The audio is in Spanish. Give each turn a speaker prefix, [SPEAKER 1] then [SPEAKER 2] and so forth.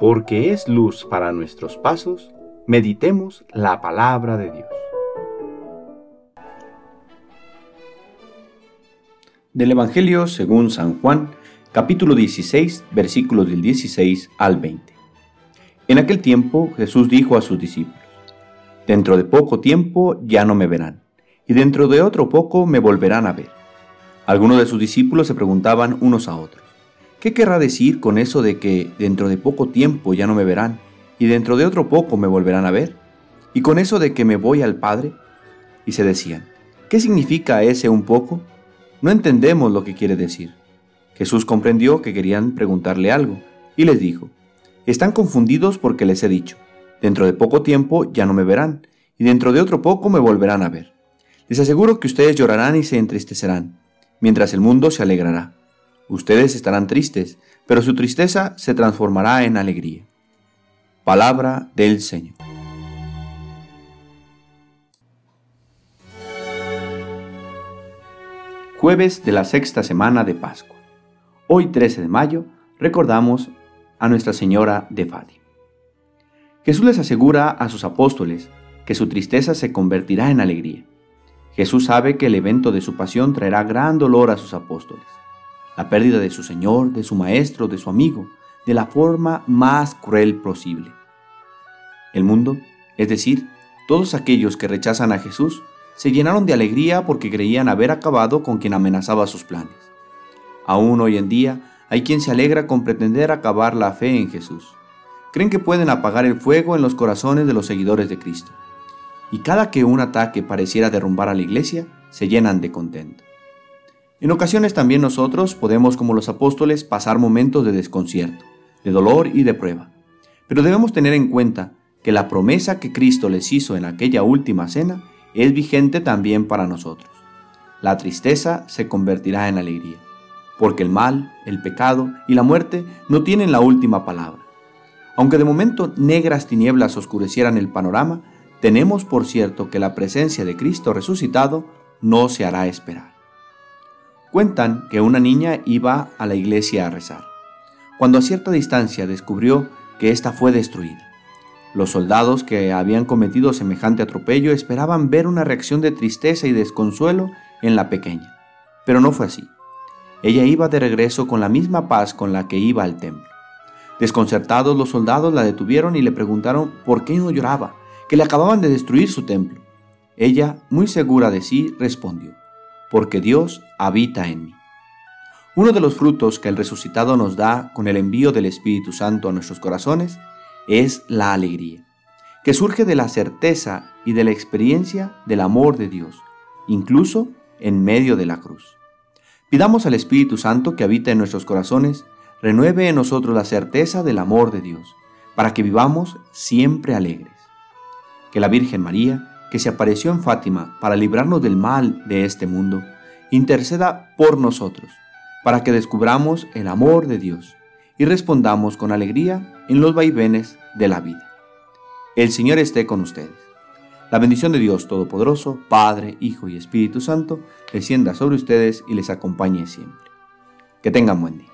[SPEAKER 1] porque es luz para nuestros pasos, meditemos la palabra de Dios. Del Evangelio según San Juan, capítulo 16, versículos del 16 al 20. En aquel tiempo Jesús dijo a sus discípulos, Dentro de poco tiempo ya no me verán, y dentro de otro poco me volverán a ver. Algunos de sus discípulos se preguntaban unos a otros, ¿qué querrá decir con eso de que dentro de poco tiempo ya no me verán, y dentro de otro poco me volverán a ver? ¿Y con eso de que me voy al Padre? Y se decían, ¿qué significa ese un poco? No entendemos lo que quiere decir. Jesús comprendió que querían preguntarle algo, y les dijo, están confundidos porque les he dicho, dentro de poco tiempo ya no me verán, y dentro de otro poco me volverán a ver. Les aseguro que ustedes llorarán y se entristecerán, mientras el mundo se alegrará. Ustedes estarán tristes, pero su tristeza se transformará en alegría. Palabra del Señor. Jueves de la sexta semana de Pascua. Hoy 13 de mayo recordamos a Nuestra Señora de Fátima. Jesús les asegura a sus apóstoles que su tristeza se convertirá en alegría. Jesús sabe que el evento de su pasión traerá gran dolor a sus apóstoles. La pérdida de su Señor, de su Maestro, de su amigo, de la forma más cruel posible. El mundo, es decir, todos aquellos que rechazan a Jesús, se llenaron de alegría porque creían haber acabado con quien amenazaba sus planes. Aún hoy en día hay quien se alegra con pretender acabar la fe en Jesús. Creen que pueden apagar el fuego en los corazones de los seguidores de Cristo. Y cada que un ataque pareciera derrumbar a la iglesia, se llenan de contento. En ocasiones también nosotros podemos, como los apóstoles, pasar momentos de desconcierto, de dolor y de prueba. Pero debemos tener en cuenta que la promesa que Cristo les hizo en aquella última cena es vigente también para nosotros. La tristeza se convertirá en alegría porque el mal, el pecado y la muerte no tienen la última palabra. Aunque de momento negras tinieblas oscurecieran el panorama, tenemos por cierto que la presencia de Cristo resucitado no se hará esperar. Cuentan que una niña iba a la iglesia a rezar, cuando a cierta distancia descubrió que ésta fue destruida. Los soldados que habían cometido semejante atropello esperaban ver una reacción de tristeza y desconsuelo en la pequeña, pero no fue así. Ella iba de regreso con la misma paz con la que iba al templo. Desconcertados los soldados la detuvieron y le preguntaron por qué no lloraba, que le acababan de destruir su templo. Ella, muy segura de sí, respondió, porque Dios habita en mí. Uno de los frutos que el resucitado nos da con el envío del Espíritu Santo a nuestros corazones es la alegría, que surge de la certeza y de la experiencia del amor de Dios, incluso en medio de la cruz. Pidamos al Espíritu Santo que habita en nuestros corazones, renueve en nosotros la certeza del amor de Dios, para que vivamos siempre alegres. Que la Virgen María, que se apareció en Fátima para librarnos del mal de este mundo, interceda por nosotros, para que descubramos el amor de Dios y respondamos con alegría en los vaivenes de la vida. El Señor esté con ustedes. La bendición de Dios Todopoderoso, Padre, Hijo y Espíritu Santo, descienda sobre ustedes y les acompañe siempre. Que tengan buen día.